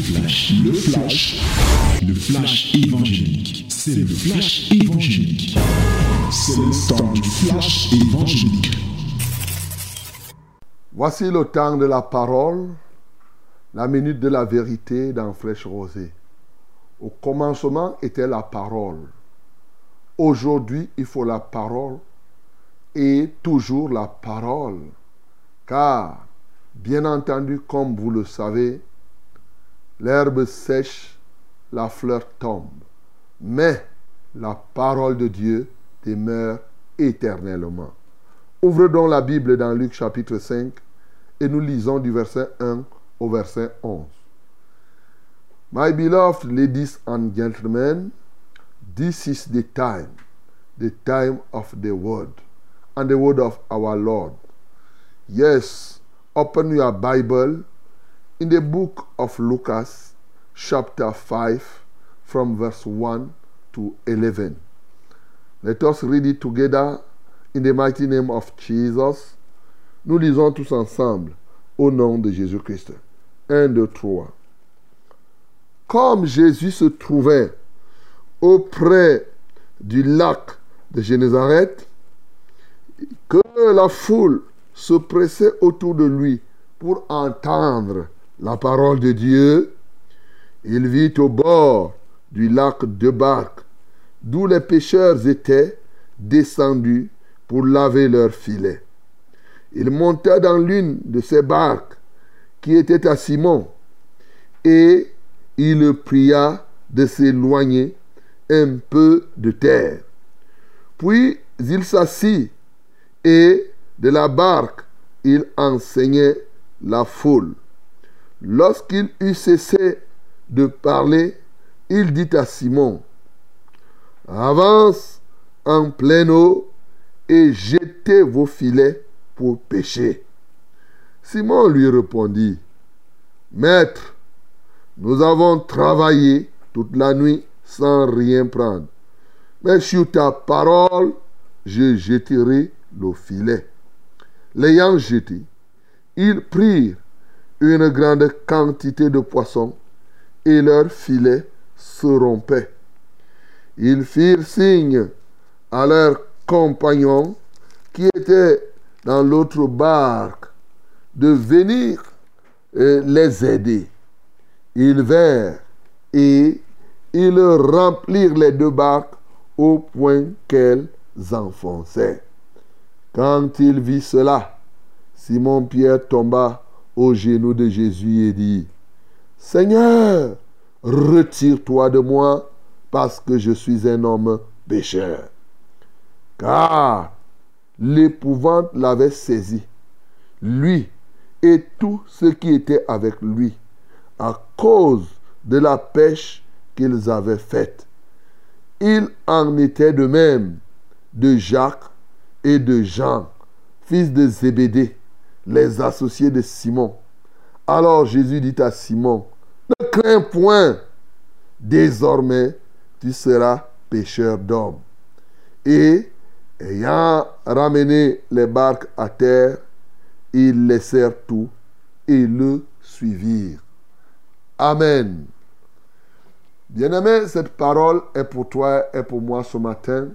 flash, le flash, le flash évangélique. C'est le flash évangélique. C'est le temps du flash évangélique. Voici le temps de la parole, la minute de la vérité dans Flèche Rosée. Au commencement était la parole. Aujourd'hui, il faut la parole et toujours la parole. Car, bien entendu, comme vous le savez, l'herbe sèche, la fleur tombe. Mais la parole de Dieu demeure éternellement. Ouvre donc la Bible dans Luc chapitre 5 et nous lisons du verset 1 au verset 11. My beloved ladies and gentlemen, this is the time, the time of the word, and the word of our Lord. Yes, open your Bible in the book of Lucas, chapter 5, from verse 1 to 11. Let us read it together in the mighty name of Jesus. Nous lisons tous ensemble au nom de Jésus-Christ. 1, 2, 3. Comme Jésus se trouvait auprès du lac de Génézareth, que la foule se pressait autour de lui pour entendre la parole de Dieu, il vit au bord du lac deux barques, d'où les pêcheurs étaient descendus pour laver leurs filets. Il monta dans l'une de ces barques qui était à Simon, et il le pria de s'éloigner un peu de terre. Puis il s'assit et de la barque il enseignait la foule. Lorsqu'il eut cessé de parler, il dit à Simon, Avance en pleine eau et jetez vos filets pour pêcher. Simon lui répondit, Maître, nous avons travaillé toute la nuit sans rien prendre. Mais sur ta parole, je jetterai le filet. L'ayant jeté, ils prirent une grande quantité de poissons et leur filet se rompait. Ils firent signe à leurs compagnons qui étaient dans l'autre barque de venir les aider. Ils vinrent et ils remplirent les deux barques au point qu'elles enfonçaient. Quand il vit cela, Simon-Pierre tomba aux genoux de Jésus et dit, Seigneur, retire-toi de moi parce que je suis un homme pécheur. Car l'épouvante l'avait saisi, lui et tous ceux qui étaient avec lui, à cause de la pêche qu'ils avaient faite. Il en était de même de Jacques et de Jean, fils de Zébédée, les associés de Simon. Alors Jésus dit à Simon, ne crains point, désormais tu seras pêcheur d'hommes. Et ayant ramené les barques à terre, ils laissèrent tout et le suivirent. Amen. Bien-aimé, cette parole est pour toi et pour moi ce matin.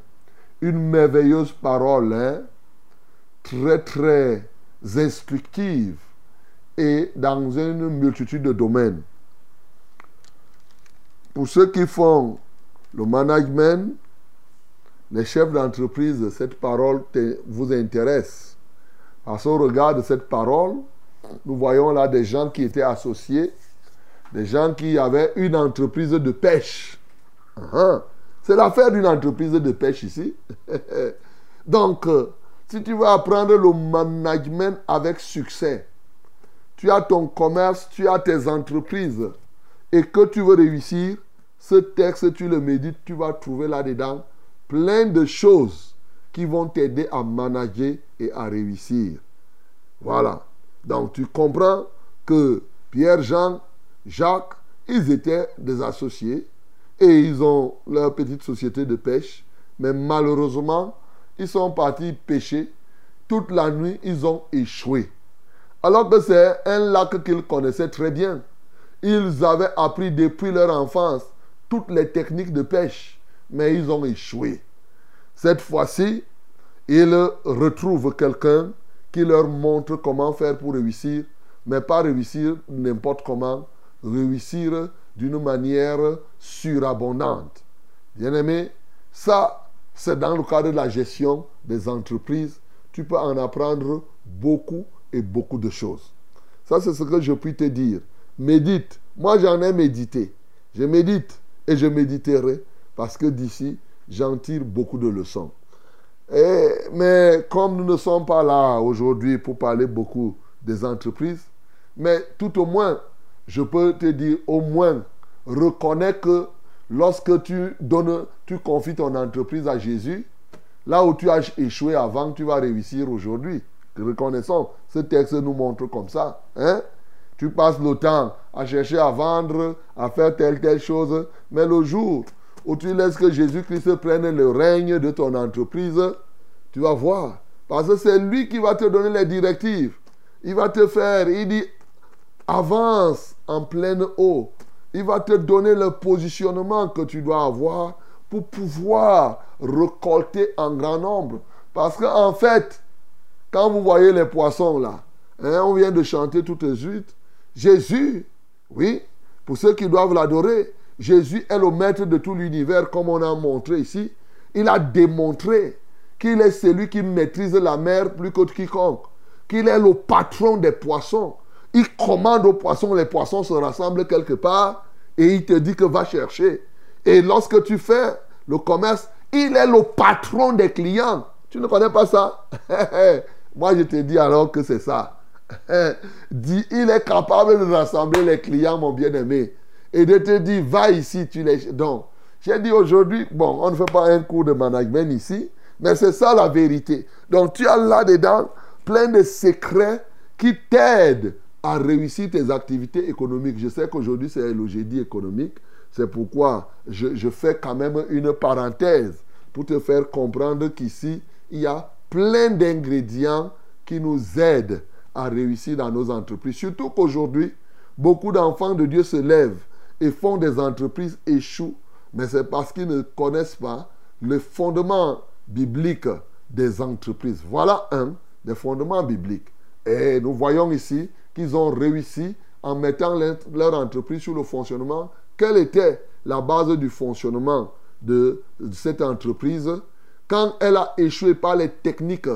Une merveilleuse parole, hein? très très instructive et dans une multitude de domaines. Pour ceux qui font le management, les chefs d'entreprise, cette parole vous intéresse. Parce qu'au regard de cette parole, nous voyons là des gens qui étaient associés, des gens qui avaient une entreprise de pêche. Uh-huh. C'est l'affaire d'une entreprise de pêche ici. Donc, euh, si tu veux apprendre le management avec succès, tu as ton commerce, tu as tes entreprises, et que tu veux réussir, ce texte, tu le médites, tu vas trouver là-dedans plein de choses qui vont t'aider à manager et à réussir. Voilà. Donc tu comprends que Pierre, Jean, Jacques, ils étaient des associés et ils ont leur petite société de pêche. Mais malheureusement, ils sont partis pêcher. Toute la nuit, ils ont échoué. Alors que c'est un lac qu'ils connaissaient très bien. Ils avaient appris depuis leur enfance toutes les techniques de pêche, mais ils ont échoué. Cette fois-ci, ils retrouvent quelqu'un qui leur montre comment faire pour réussir, mais pas réussir n'importe comment, réussir d'une manière surabondante. Bien aimé, ça, c'est dans le cadre de la gestion des entreprises. Tu peux en apprendre beaucoup et beaucoup de choses. Ça, c'est ce que je puis te dire. Médite. Moi, j'en ai médité. Je médite et je méditerai parce que d'ici, j'en tire beaucoup de leçons. Mais comme nous ne sommes pas là aujourd'hui pour parler beaucoup des entreprises, mais tout au moins, je peux te dire, au moins, reconnais que lorsque tu donnes, tu confies ton entreprise à Jésus, là où tu as échoué avant, tu vas réussir aujourd'hui. Reconnaissons, ce texte nous montre comme ça. Hein? Tu passes le temps à chercher à vendre, à faire telle, telle chose, mais le jour où tu laisses que Jésus-Christ prenne le règne de ton entreprise, tu vas voir. Parce que c'est lui qui va te donner les directives. Il va te faire, il dit, avance en pleine eau. Il va te donner le positionnement que tu dois avoir pour pouvoir récolter en grand nombre. Parce qu'en en fait, quand vous voyez les poissons là, hein, on vient de chanter tout de suite, Jésus, oui, pour ceux qui doivent l'adorer, Jésus est le maître de tout l'univers, comme on a montré ici. Il a démontré qu'il est celui qui maîtrise la mer plus que quiconque, qu'il est le patron des poissons. Il commande aux poissons, les poissons se rassemblent quelque part et il te dit que va chercher. Et lorsque tu fais le commerce, il est le patron des clients. Tu ne connais pas ça? Moi, je te dis alors que c'est ça. Il est capable de rassembler les clients, mon bien-aimé et de te dire, va ici, tu. Donc, j'ai dit aujourd'hui, bon, on ne fait pas un cours de management ici, mais c'est ça la vérité. Donc, tu as là-dedans plein de secrets qui t'aident à réussir tes activités économiques. Je sais qu'aujourd'hui, c'est le jeudi économique. C'est pourquoi je, fais quand même une parenthèse pour te faire comprendre qu'ici, il y a plein d'ingrédients qui nous aident à réussir dans nos entreprises. Surtout qu'aujourd'hui, beaucoup d'enfants de Dieu se lèvent et font des entreprises échouent, mais c'est parce qu'ils ne connaissent pas le fondement biblique des entreprises. Voilà un des fondements bibliques. Et nous voyons ici qu'ils ont réussi en mettant leur entreprise sur le fonctionnement. Quelle était la base du fonctionnement de cette entreprise? Quand elle a échoué par les techniques,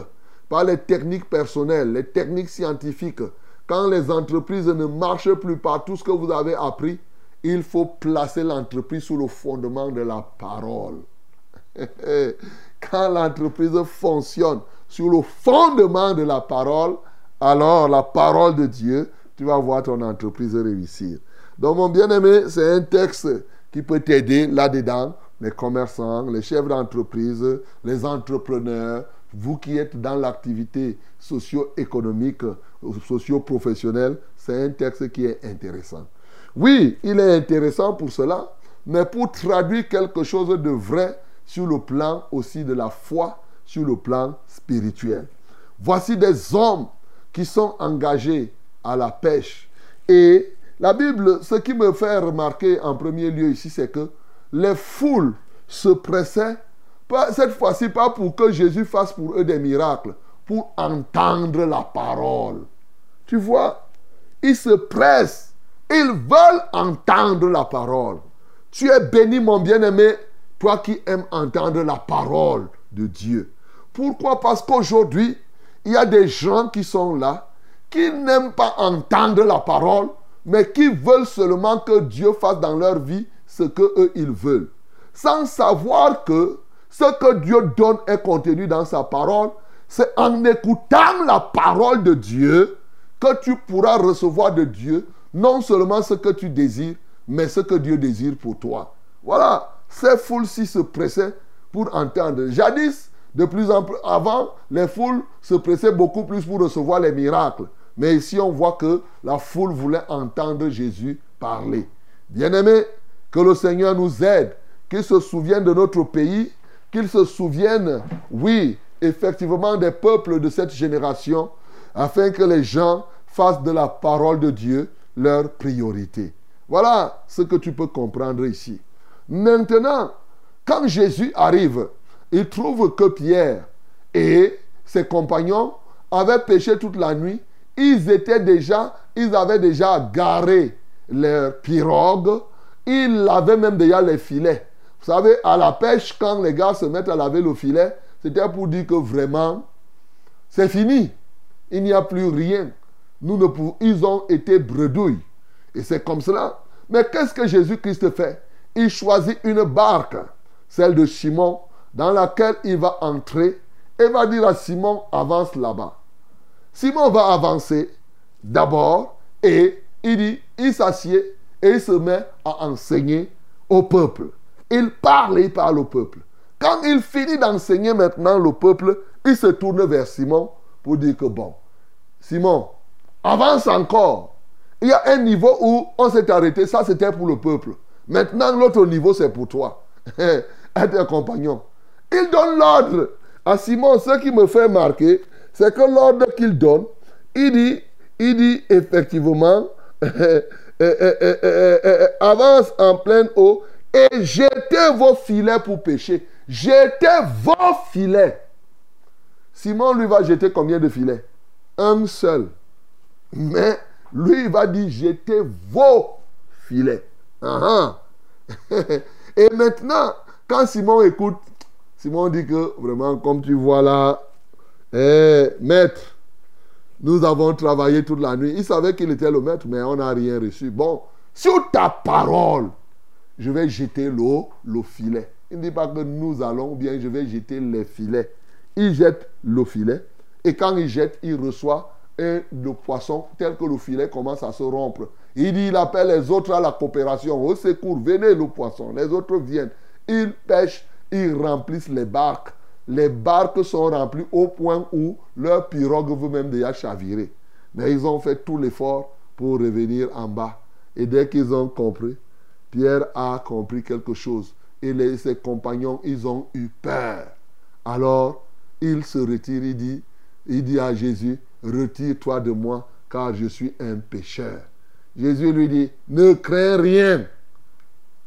par les techniques personnelles, les techniques scientifiques, quand les entreprises ne marchent plus par tout ce que vous avez appris, il faut placer l'entreprise sous le fondement de la parole. Quand l'entreprise fonctionne sur le fondement de la parole, alors la parole de Dieu, tu vas voir ton entreprise réussir. Donc mon bien-aimé, c'est un texte qui peut t'aider là-dedans, les commerçants, les chefs d'entreprise, les entrepreneurs, vous qui êtes dans l'activité socio-économique, socio-professionnelle, c'est un texte qui est intéressant. Oui, il est intéressant pour cela, mais pour traduire quelque chose de vrai sur le plan aussi de la foi, sur le plan spirituel. Voici des hommes qui sont engagés à la pêche. Et la Bible, ce qui me fait remarquer en premier lieu ici, c'est que les foules se pressaient, cette fois-ci pas pour que Jésus fasse pour eux des miracles, pour entendre la parole. Tu vois, ils se pressent ils veulent entendre la parole. Tu es béni, mon bien-aimé, toi qui aimes entendre la parole de Dieu. Pourquoi? Parce qu'aujourd'hui, il y a des gens qui sont là, qui n'aiment pas entendre la parole, mais qui veulent seulement que Dieu fasse dans leur vie ce que eux ils veulent. Sans savoir que ce que Dieu donne est contenu dans sa parole. C'est en écoutant la parole de Dieu que tu pourras recevoir de Dieu non seulement ce que tu désires, mais ce que Dieu désire pour toi. Voilà, ces foules-ci se pressaient pour entendre. Jadis, de plus en plus, avant, les foules se pressaient beaucoup plus pour recevoir les miracles. Mais ici, on voit que la foule voulait entendre Jésus parler. Bien-aimés, que le Seigneur nous aide, qu'il se souvienne de notre pays, qu'il se souvienne, oui, effectivement, des peuples de cette génération, afin que les gens fassent de la parole de Dieu leur priorité. Voilà ce que tu peux comprendre ici. Maintenant, quand Jésus arrive, il trouve que Pierre et ses compagnons avaient pêché toute la nuit. Ils étaient déjà, ils avaient déjà garé leur pirogue. Ils avaient même déjà les filets. Vous savez, à la pêche, quand les gars se mettent à laver le filet, c'était pour dire que vraiment, c'est fini. Il n'y a plus rien. Nous ne pouvons, ils ont été bredouilles. Et c'est comme cela. Mais qu'est-ce que Jésus-Christ fait? Il choisit une barque, celle de Simon, dans laquelle il va entrer et va dire à Simon, avance là-bas. Simon va avancer d'abord et il dit, il s'assied et il se met à enseigner au peuple. Il parle et il parle au peuple. Quand il finit d'enseigner maintenant le peuple, il se tourne vers Simon pour dire que bon, Simon, avance encore. Il y a un niveau où on s'est arrêté, ça c'était pour le peuple. Maintenant, l'autre niveau, c'est pour toi. Être compagnon. Il donne l'ordre à Simon. Ce qui me fait marquer, c'est que l'ordre qu'il donne, il dit, il dit effectivement, avance en pleine eau et jetez vos filets pour pêcher. Jetez vos filets. Simon lui va jeter combien de filets? Un seul. Mais lui, il va dire jetez vos filets. Uh-huh. Et maintenant, quand Simon écoute, Simon dit que vraiment, comme tu vois là, eh, maître, nous avons travaillé toute la nuit. Il savait qu'il était le maître, mais on n'a rien reçu. Bon, sur ta parole, je vais jeter l'eau, le filet. Il ne dit pas que nous allons, bien je vais jeter les filets. Il jette le filet, et quand il jette, il reçoit un, le poisson tel que le filet commence à se rompre. Il dit, il appelle les autres à la coopération. Au secours, venez le poisson. Les autres viennent. Ils pêchent, ils remplissent les barques. Les barques sont remplies au point où leur pirogue veut même déjà chavirer. Mais ils ont fait tout l'effort pour revenir en bas. Et dès qu'ils ont compris, Pierre a compris quelque chose. Et ses compagnons, ils ont eu peur. Alors, il se retire, il dit, il dit à Jésus, retire-toi de moi, car je suis un pécheur. Jésus lui dit, ne crains rien.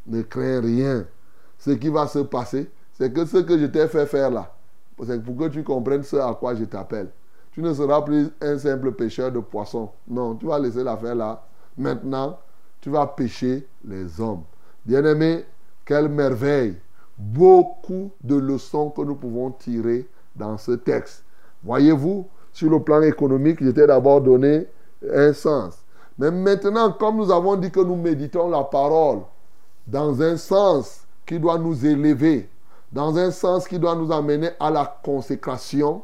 Ne crains rien. Ce qui va se passer, c'est que ce que je t'ai fait faire là, c'est pour que tu comprennes ce à quoi je t'appelle. Tu ne seras plus un simple pêcheur de poissons. Non, tu vas laisser l'affaire là. Maintenant, tu vas pêcher les hommes. Bien-aimé, quelle merveille. Beaucoup de leçons que nous pouvons tirer dans ce texte. Voyez-vous, sur le plan économique, j'étais d'abord donné un sens. Mais maintenant, comme nous avons dit que nous méditons la parole dans un sens qui doit nous élever, dans un sens qui doit nous amener à la consécration,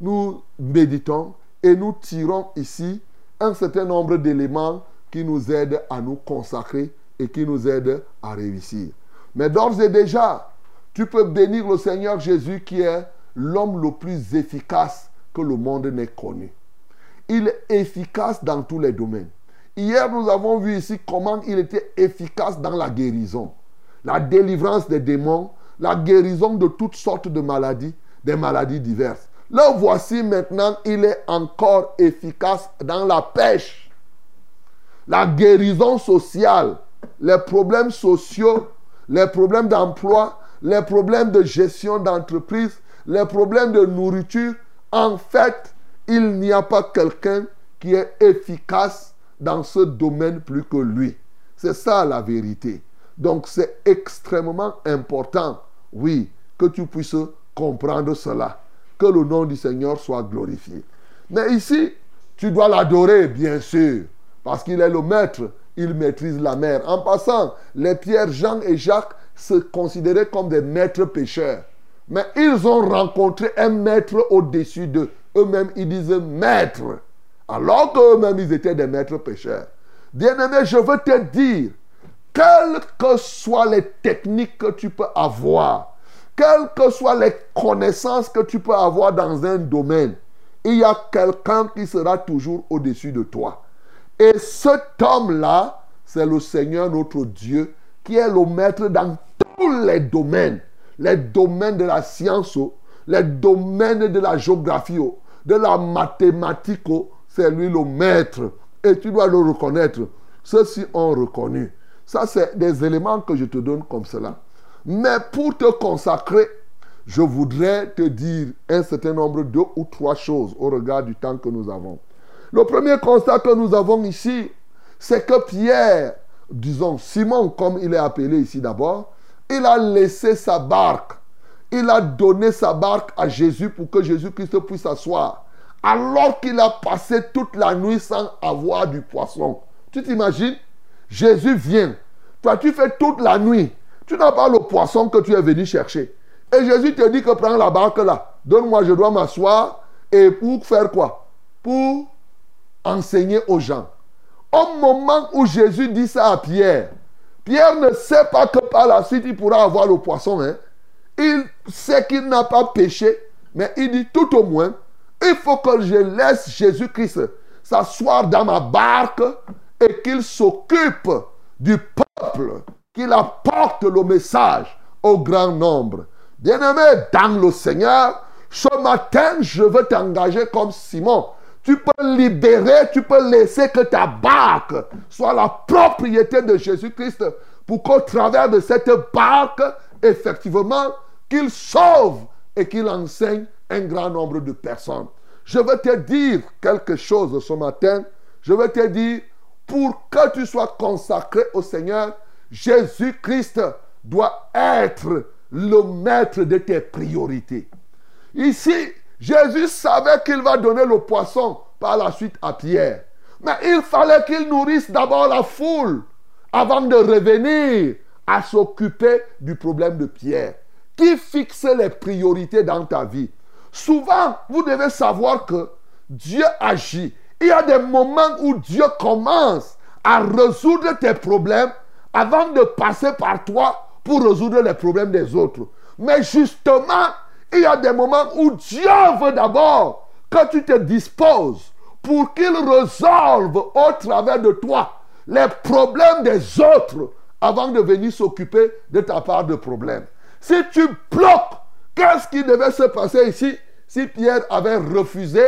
nous méditons et nous tirons ici un certain nombre d'éléments qui nous aident à nous consacrer et qui nous aident à réussir. Mais d'ores et déjà, tu peux bénir le Seigneur Jésus qui est l'homme le plus efficace que le monde n'ait connu. Il est efficace dans tous les domaines. Hier, nous avons vu ici comment il était efficace dans la guérison, la délivrance des démons, la guérison de toutes sortes de maladies, des maladies diverses. Là, voici maintenant, il est encore efficace dans la pêche, la guérison sociale, les problèmes sociaux, les problèmes d'emploi, les problèmes de gestion d'entreprise, les problèmes de nourriture. En fait, il n'y a pas quelqu'un qui est efficace dans ce domaine plus que lui. C'est ça la vérité. Donc c'est extrêmement important, oui, que tu puisses comprendre cela. Que le nom du Seigneur soit glorifié. Mais ici, tu dois l'adorer, bien sûr, parce qu'il est le maître, il maîtrise la mer. En passant, les Pierre, Jean et Jacques se considéraient comme des maîtres pécheurs. Mais ils ont rencontré un maître au-dessus d'eux. Eux-mêmes, ils disent maître. Alors qu'eux-mêmes, ils étaient des maîtres pécheurs. Bien-aimé, je veux te dire, quelles que soient les techniques que tu peux avoir, quelles que soient les connaissances que tu peux avoir dans un domaine, il y a quelqu'un qui sera toujours au-dessus de toi. Et cet homme-là, c'est le Seigneur notre Dieu, qui est le maître dans tous les domaines. Les domaines de la science, les domaines de la géographie, de la mathématique, c'est lui le maître. Et tu dois le reconnaître. Ceux-ci ont reconnu. Ça, c'est des éléments que je te donne comme cela. Mais pour te consacrer, je voudrais te dire un certain nombre, deux ou trois choses au regard du temps que nous avons. Le premier constat que nous avons ici, c'est que Pierre, disons Simon comme il est appelé ici d'abord, il a laissé sa barque. Il a donné sa barque à Jésus pour que Jésus-Christ puisse s'asseoir. Alors qu'il a passé toute la nuit sans avoir du poisson. Tu t'imagines? Jésus vient. Toi, tu fais toute la nuit. Tu n'as pas le poisson que tu es venu chercher. Et Jésus te dit que prends la barque là. Donne-moi, je dois m'asseoir. Et pour faire quoi? Pour enseigner aux gens. Au moment où Jésus dit ça à Pierre, Pierre ne sait pas que par la suite il pourra avoir le poisson. Hein. Il sait qu'il n'a pas péché, mais il dit tout au moins, il faut que je laisse Jésus-Christ s'asseoir dans ma barque et qu'il s'occupe du peuple, qu'il apporte le message au grand nombre. Bien-aimé dans le Seigneur, ce matin, je veux t'engager comme Simon. Tu peux libérer, tu peux laisser que ta barque soit la propriété de Jésus-Christ pour qu'au travers de cette barque, effectivement, qu'il sauve et qu'il enseigne un grand nombre de personnes. Je veux te dire quelque chose ce matin. Je veux te dire, pour que tu sois consacré au Seigneur, Jésus-Christ doit être le maître de tes priorités. Ici, Jésus savait qu'il va donner le poisson par la suite à Pierre. Mais il fallait qu'il nourrisse d'abord la foule avant de revenir à s'occuper du problème de Pierre. Qui fixe les priorités dans ta vie? Souvent, vous devez savoir que Dieu agit. Il y a des moments où Dieu commence à résoudre tes problèmes avant de passer par toi pour résoudre les problèmes des autres. Mais justement, il y a des moments où Dieu veut d'abord que tu te disposes pour qu'il résolve au travers de toi les problèmes des autres avant de venir s'occuper de ta part de problème. Si tu bloques, qu'est-ce qui devait se passer ici si Pierre avait refusé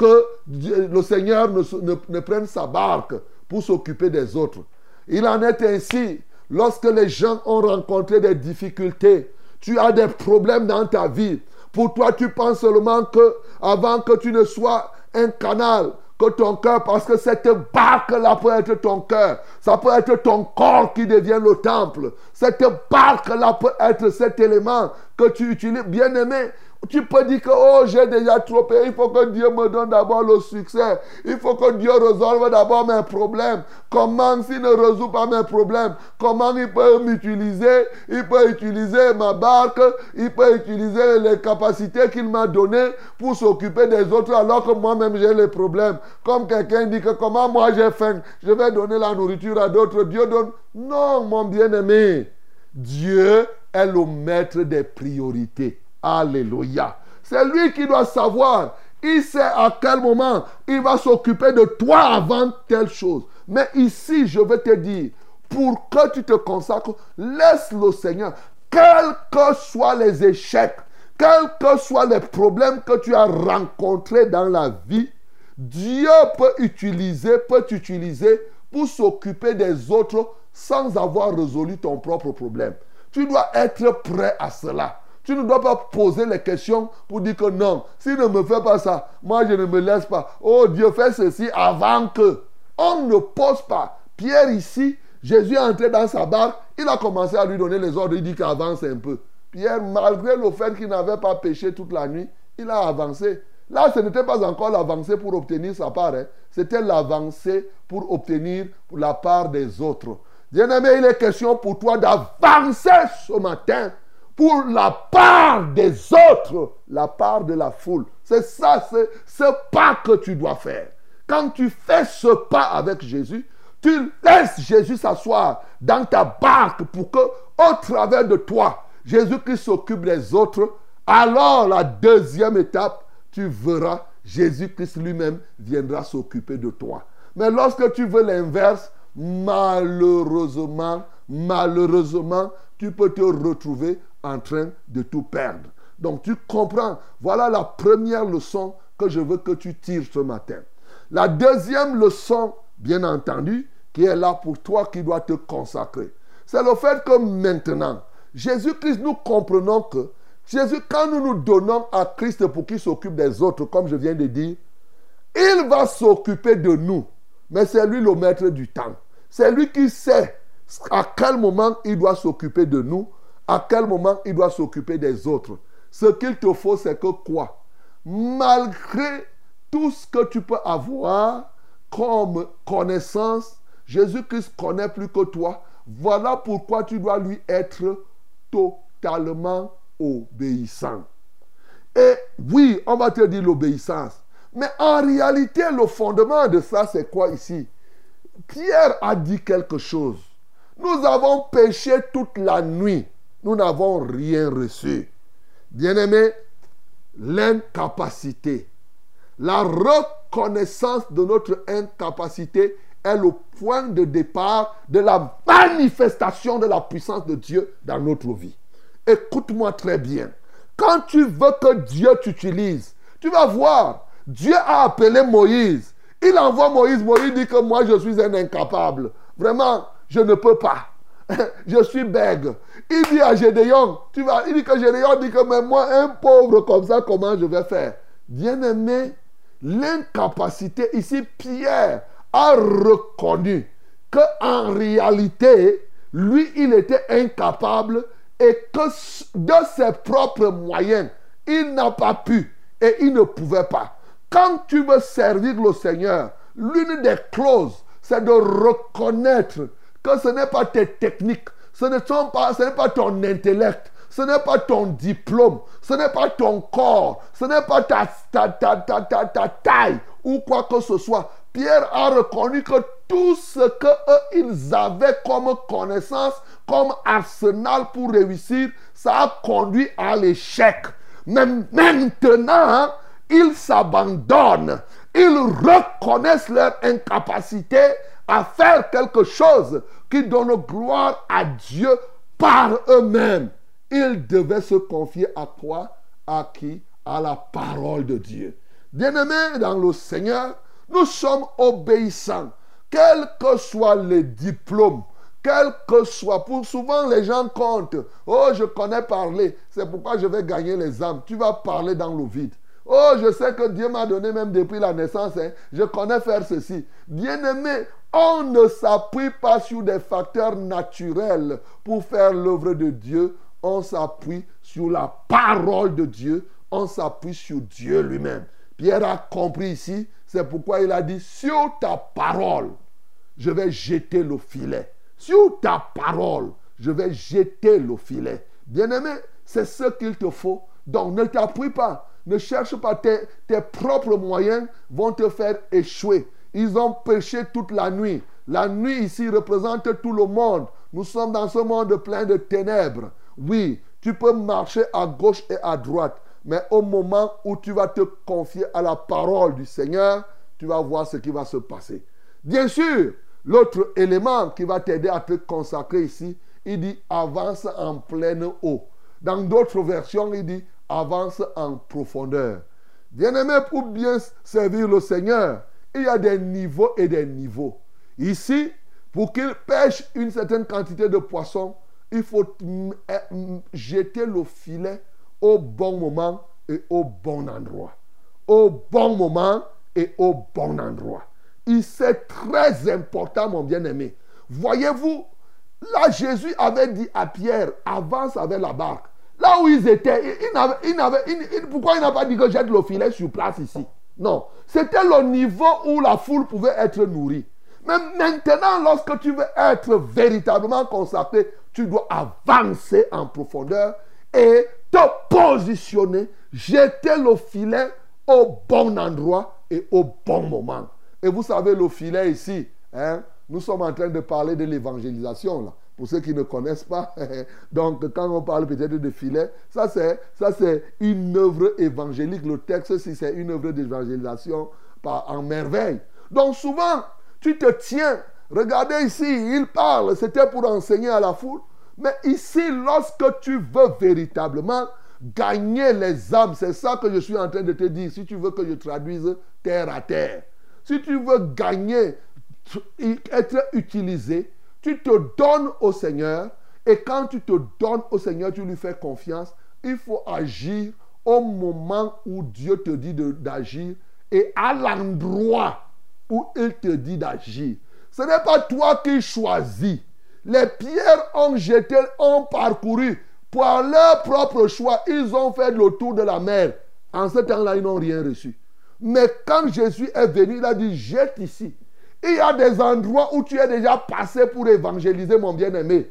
que le Seigneur ne, ne prenne sa barque pour s'occuper des autres Il en est ainsi lorsque les gens ont rencontré des difficultés. Tu as des problèmes dans ta vie. Pour toi, tu penses seulement que avant que tu ne sois un canal, que ton cœur, parce que cette barque-là peut être ton cœur. Ça peut être ton corps qui devient le temple. Cette barque-là peut être cet élément que tu utilises. Bien aimé, tu peux dire que oh, j'ai déjà trop payé. Il faut que Dieu me donne d'abord le succès. Il faut que Dieu résolve d'abord mes problèmes. Comment s'il ne résout pas mes problèmes Comment il peut m'utiliser? Il peut utiliser ma barque. Il peut utiliser les capacités qu'il m'a données pour s'occuper des autres alors que moi-même j'ai les problèmes. Comme quelqu'un dit que comment moi j'ai faim, je vais donner la nourriture à d'autres. Dieu donne. Non, mon bien-aimé. Dieu est le maître des priorités. Alléluia. C'est lui qui doit savoir. Il sait à quel moment il va s'occuper de toi avant telle chose. Mais ici, je vais te dire, pour que tu te consacres, laisse le Seigneur, quels que soient les échecs, quels que soient les problèmes que tu as rencontrés dans la vie, Dieu peut utiliser, peut t'utiliser pour s'occuper des autres sans avoir résolu ton propre problème. Tu dois être prêt à cela. Tu ne dois pas poser les questions pour dire que non, s'il ne me fait pas ça, moi je ne me laisse pas. Oh Dieu, fais ceci avant que. On ne pose pas. Pierre ici, Jésus est entré dans sa barque, il a commencé à lui donner les ordres, il dit qu'il avance un peu. Pierre, malgré le fait qu'il n'avait pas péché toute la nuit, il a avancé. Là, ce n'était pas encore l'avancée pour obtenir sa part, hein. c'était l'avancée pour obtenir la part des autres. Bien-aimé, il est question pour toi d'avancer ce matin pour la part des autres, la part de la foule. C'est ça, c'est ce pas que tu dois faire. Quand tu fais ce pas avec Jésus, tu laisses Jésus s'asseoir dans ta barque pour que, au travers de toi, Jésus-Christ s'occupe des autres. Alors, la deuxième étape, tu verras, Jésus-Christ lui-même viendra s'occuper de toi. Mais lorsque tu veux l'inverse, malheureusement, malheureusement, tu peux te retrouver en train de tout perdre. Donc tu comprends, voilà la première leçon que je veux que tu tires ce matin. La deuxième leçon, bien entendu, qui est là pour toi qui doit te consacrer. C'est le fait que maintenant, Jésus-Christ, nous comprenons que Jésus, quand nous nous donnons à Christ pour qu'il s'occupe des autres, comme je viens de dire, il va s'occuper de nous. Mais c'est lui le maître du temps. C'est lui qui sait à quel moment il doit s'occuper de nous, à quel moment il doit s'occuper des autres? Ce qu'il te faut, c'est que quoi? Malgré tout ce que tu peux avoir comme connaissance, Jésus-Christ connaît plus que toi. Voilà pourquoi tu dois lui être totalement obéissant. Et oui, on va te dire l'obéissance. Mais en réalité, le fondement de ça, c'est quoi ici? Pierre a dit quelque chose. Nous avons péché toute la nuit. Nous n'avons rien reçu. Bien-aimé, l'incapacité, la reconnaissance de notre incapacité est le point de départ de la manifestation de la puissance de Dieu dans notre vie. Écoute-moi très bien. Quand tu veux que Dieu t'utilise, tu vas voir, Dieu a appelé Moïse. Il envoie Moïse. Moïse dit que moi, je suis un incapable. Vraiment, je ne peux pas. je suis bègue. Il dit à Gédéon, tu vas, il dit que Gédéon dit que mais moi, un pauvre comme ça, comment je vais faire? Bien-aimé, l'incapacité, ici, Pierre a reconnu qu'en réalité, lui, il était incapable et que de ses propres moyens, il n'a pas pu et il ne pouvait pas. Quand tu veux servir le Seigneur, l'une des clauses, c'est de reconnaître que ce n'est pas tes techniques, ce n'est pas, ton intellect, ce n'est pas ton diplôme, ce n'est pas ton corps, ce n'est pas ta, ta, ta, ta, ta taille ou quoi que ce soit. Pierre a reconnu que tout ce que ils avaient comme connaissance, comme arsenal pour réussir, ça a conduit à l'échec. Mais maintenant, ils s'abandonnent. Ils reconnaissent leur incapacité à faire quelque chose qui donne gloire à Dieu par eux-mêmes. Ils devaient se confier à quoi À qui? À la parole de Dieu. Bien-aimés dans le Seigneur, nous sommes obéissants, quels que soient les diplômes, quel que soit. Pour souvent, les gens comptent. Oh, je connais parler. C'est pourquoi je vais gagner les âmes. Tu vas parler dans le vide. Oh, je sais que Dieu m'a donné même depuis la naissance. Hein. Je connais faire ceci. Bien-aimé, on ne s'appuie pas sur des facteurs naturels pour faire l'œuvre de Dieu. On s'appuie sur la parole de Dieu. On s'appuie sur Dieu lui-même. Pierre a compris ici c'est pourquoi il a dit, sur ta parole, je vais jeter le filet. Sur ta parole, je vais jeter le filet. Bien-aimé, c'est ce qu'il te faut. Donc ne t'appuie pas. Ne cherche pas tes, tes propres moyens vont te faire échouer. Ils ont péché toute la nuit. La nuit ici représente tout le monde. Nous sommes dans ce monde plein de ténèbres. Oui, tu peux marcher à gauche et à droite. Mais au moment où tu vas te confier à la parole du Seigneur, tu vas voir ce qui va se passer. Bien sûr, l'autre élément qui va t'aider à te consacrer ici, il dit avance en pleine eau. Dans d'autres versions, il dit avance en profondeur. Bien-aimé, pour bien servir le Seigneur, il y a des niveaux et des niveaux. Ici, pour qu'il pêche une certaine quantité de poissons, il faut jeter le filet au bon moment et au bon endroit. Au bon moment et au bon endroit. Il c'est très important, mon bien-aimé. Voyez-vous, là, Jésus avait dit à Pierre, avance avec la barque. Là où ils étaient, il, pourquoi il n'a pas dit que jette le filet sur place ici? Non, c'était le niveau où la foule pouvait être nourrie. Mais maintenant, lorsque tu veux être véritablement consacré, tu dois avancer en profondeur et te positionner, jeter le filet au bon endroit et au bon moment. Et vous savez, le filet ici, hein, nous sommes en train de parler de l'évangélisation. Pour ceux qui ne connaissent pas, donc quand on parle peut-être de filet, ça c'est, ça c'est une œuvre évangélique. Le texte, si c'est une œuvre d'évangélisation en merveille. Donc souvent, tu te tiens. Regardez ici, il parle, c'était pour enseigner à la foule. Mais ici, lorsque tu veux véritablement gagner les âmes, c'est ça que je suis en train de te dire. Si tu veux que je traduise terre à terre, si tu veux gagner être utilisé, tu te donnes au Seigneur. Et quand tu te donnes au Seigneur, tu lui fais confiance. Il faut agir au moment où Dieu te dit d'agir et à l'endroit où il te dit d'agir. Ce n'est pas toi qui choisis. Les pierres ont jeté, ont parcouru. Pour leur propre choix, ils ont fait le tour de la mer. En ce temps-là, ils n'ont rien reçu. Mais quand Jésus est venu, il a dit, jette ici. Il y a des endroits où tu es déjà passé pour évangéliser, mon bien-aimé.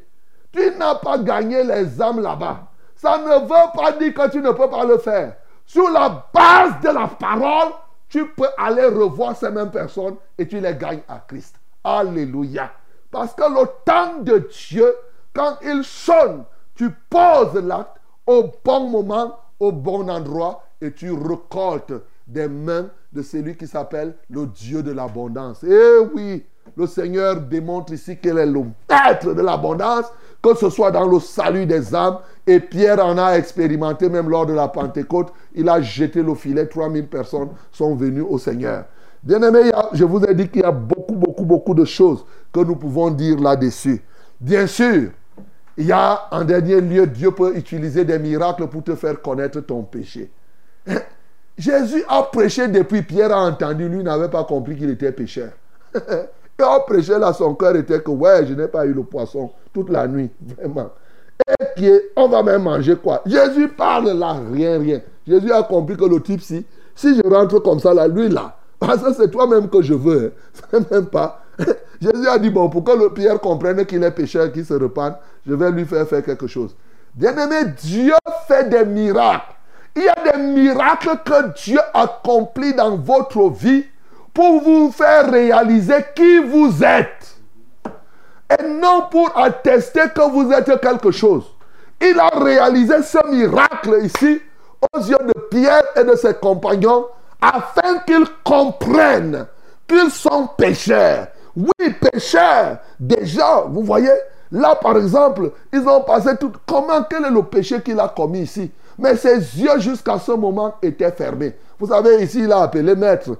Tu n'as pas gagné les âmes là-bas. Ça ne veut pas dire que tu ne peux pas le faire. Sur la base de la parole, tu peux aller revoir ces mêmes personnes et tu les gagnes à Christ. Alléluia. Parce que le temps de Dieu, quand il sonne, tu poses l'acte au bon moment, au bon endroit et tu récoltes des mains de celui qui s'appelle le Dieu de l'abondance. Eh oui, le Seigneur démontre ici qu'il est le maître de l'abondance, que ce soit dans le salut des âmes. Et Pierre en a expérimenté même lors de la Pentecôte. Il a jeté le filet, 3000 personnes sont venues au Seigneur. Bien aimé, je vous ai dit qu'il y a beaucoup, beaucoup, beaucoup de choses que nous pouvons dire là-dessus. Bien sûr, il y a en dernier lieu, Dieu peut utiliser des miracles pour te faire connaître ton péché. Jésus a prêché depuis Pierre a entendu, lui n'avait pas compris qu'il était pécheur. Et a prêché là, son cœur était que, ouais, je n'ai pas eu le poisson toute la nuit, vraiment. Et qui on va même manger quoi? Jésus parle là, rien, rien. Jésus a compris que le type, si, si je rentre comme ça là, lui là, parce que c'est toi-même que je veux. Hein. même pas. Jésus a dit, bon, pour que le Pierre comprenne qu'il est pécheur, qu'il se repente, je vais lui faire faire quelque chose. Bien-aimé, Dieu fait des miracles. Il y a des miracles que Dieu accomplit dans votre vie pour vous faire réaliser qui vous êtes. Et non pour attester que vous êtes quelque chose. Il a réalisé ce miracle ici aux yeux de Pierre et de ses compagnons afin qu'ils comprennent qu'ils sont pécheurs. Oui, pécheurs. Déjà, vous voyez, là par exemple, ils ont passé tout. Comment, quel est le péché qu'il a commis ici? Mais ses yeux jusqu'à ce moment étaient fermés. Vous savez, ici, il a appelé maître.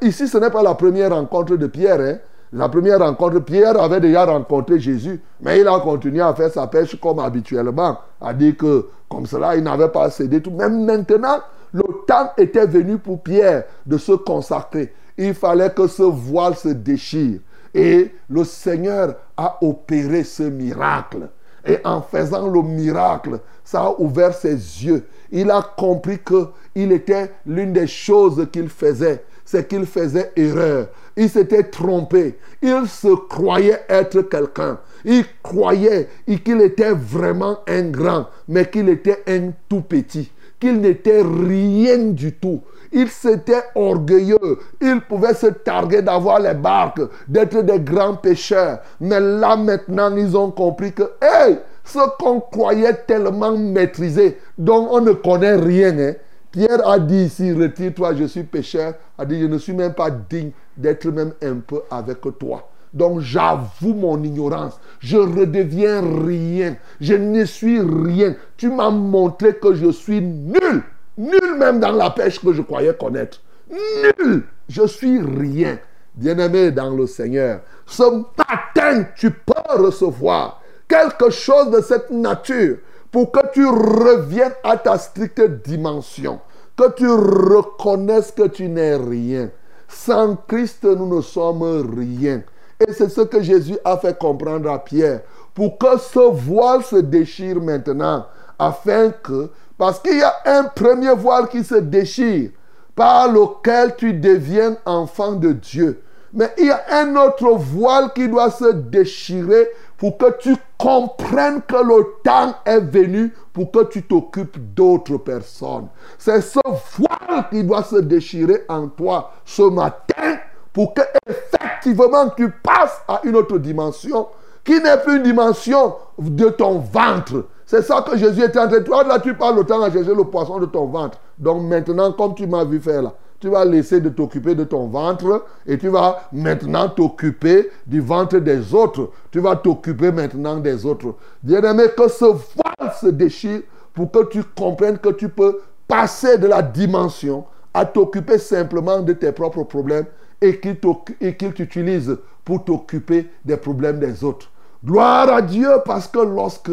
ici, ce n'est pas la première rencontre de Pierre. Hein. La première rencontre, Pierre avait déjà rencontré Jésus, mais il a continué à faire sa pêche comme habituellement, a dit que comme cela, il n'avait pas cédé tout. Même maintenant, le temps était venu pour Pierre de se consacrer. Il fallait que ce voile se déchire. Et le Seigneur a opéré ce miracle. Et en faisant le miracle, ça a ouvert ses yeux. Il a compris que il était l'une des choses qu'il faisait, c'est qu'il faisait erreur. Il s'était trompé. Il se croyait être quelqu'un. Il croyait qu'il était vraiment un grand, mais qu'il était un tout petit, qu'il n'était rien du tout. Il s'était orgueilleux. Il pouvait se targuer d'avoir les barques, d'être des grands pêcheurs. Mais là maintenant, ils ont compris que, hey, ce qu'on croyait tellement maîtrisé, dont on ne connaît rien. Hein. Pierre a dit ici, retire-toi, je suis pécheur. A dit, je ne suis même pas digne d'être même un peu avec toi. Donc j'avoue mon ignorance. Je redeviens rien. Je ne suis rien. Tu m'as montré que je suis nul. Nul même dans la pêche que je croyais connaître. Nul. Je suis rien. Bien-aimé dans le Seigneur, ce matin, tu peux recevoir quelque chose de cette nature pour que tu reviennes à ta stricte dimension, que tu reconnaisses que tu n'es rien. Sans Christ, nous ne sommes rien. Et c'est ce que Jésus a fait comprendre à Pierre, pour que ce voile se déchire maintenant, afin que, parce qu'il y a un premier voile qui se déchire, par lequel tu deviens enfant de Dieu. Mais il y a un autre voile qui doit se déchirer pour que tu comprennes que le temps est venu pour que tu t'occupes d'autres personnes. C'est ce voile qui doit se déchirer en toi ce matin pour que effectivement tu passes à une autre dimension qui n'est plus une dimension de ton ventre. C'est ça que Jésus était en train de toi. Là, tu parles le temps à chercher le poisson de ton ventre. Donc maintenant, comme tu m'as vu faire là, tu vas laisser de t'occuper de ton ventre et tu vas maintenant t'occuper du ventre des autres. Tu vas t'occuper maintenant des autres. Bien-aimé, que ce voile se déchire pour que tu comprennes que tu peux passer de la dimension à t'occuper simplement de tes propres problèmes et qu'il t'utilise pour t'occuper des problèmes des autres. Gloire à Dieu parce que lorsque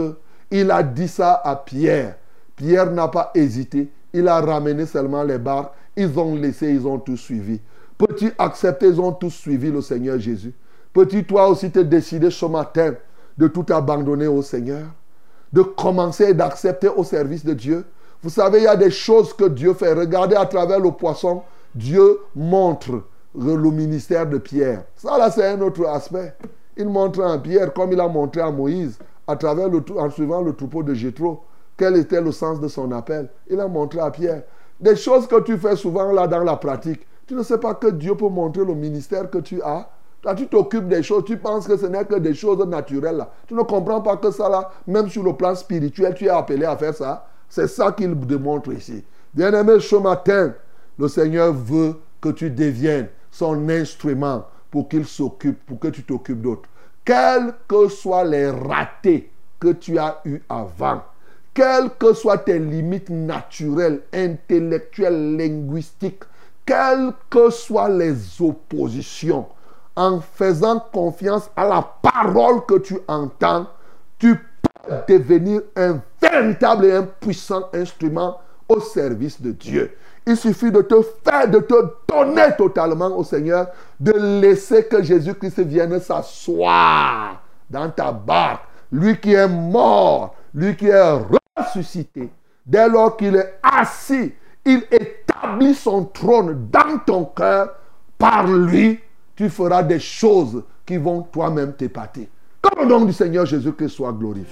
il a dit ça à Pierre, Pierre n'a pas hésité. Il a ramené seulement les barres. Ils ont laissé, ils ont tout suivi. Peux-tu accepter, ils ont tous suivi le Seigneur Jésus. Peux-tu toi aussi te décider ce matin de tout abandonner au Seigneur? De commencer et d'accepter au service de Dieu? Vous savez, il y a des choses que Dieu fait. Regardez à travers le poisson, Dieu montre le ministère de Pierre. Ça là, c'est un autre aspect. Il montre à Pierre, comme il a montré à Moïse, à travers le, en suivant le troupeau de Jétro, quel était le sens de son appel. Il a montré à Pierre. Des choses que tu fais souvent là dans la pratique, tu ne sais pas que Dieu peut montrer le ministère que tu as. Toi, tu t'occupes des choses, tu penses que ce n'est que des choses naturelles. Là. Tu ne comprends pas que ça, là, même sur le plan spirituel, tu es appelé à faire ça. C'est ça qu'il démontre ici. Bien-aimé, ce matin, le Seigneur veut que tu deviennes son instrument pour qu'il s'occupe, pour que tu t'occupes d'autres. Quels que soient les ratés que tu as eus avant, quelles que soient tes limites naturelles, intellectuelles, linguistiques, quelles que soient les oppositions, en faisant confiance à la parole que tu entends, tu peux devenir un véritable et un puissant instrument au service de Dieu. Il suffit de te faire, de te donner totalement au Seigneur, de laisser que Jésus-Christ vienne s'asseoir dans ta barque. Lui qui est mort, lui qui est ressuscité. Dès lors qu'il est assis, il établit son trône dans ton cœur. Par lui, tu feras des choses qui vont toi-même t'épater. Que le nom du Seigneur Jésus-Christ soit glorifié.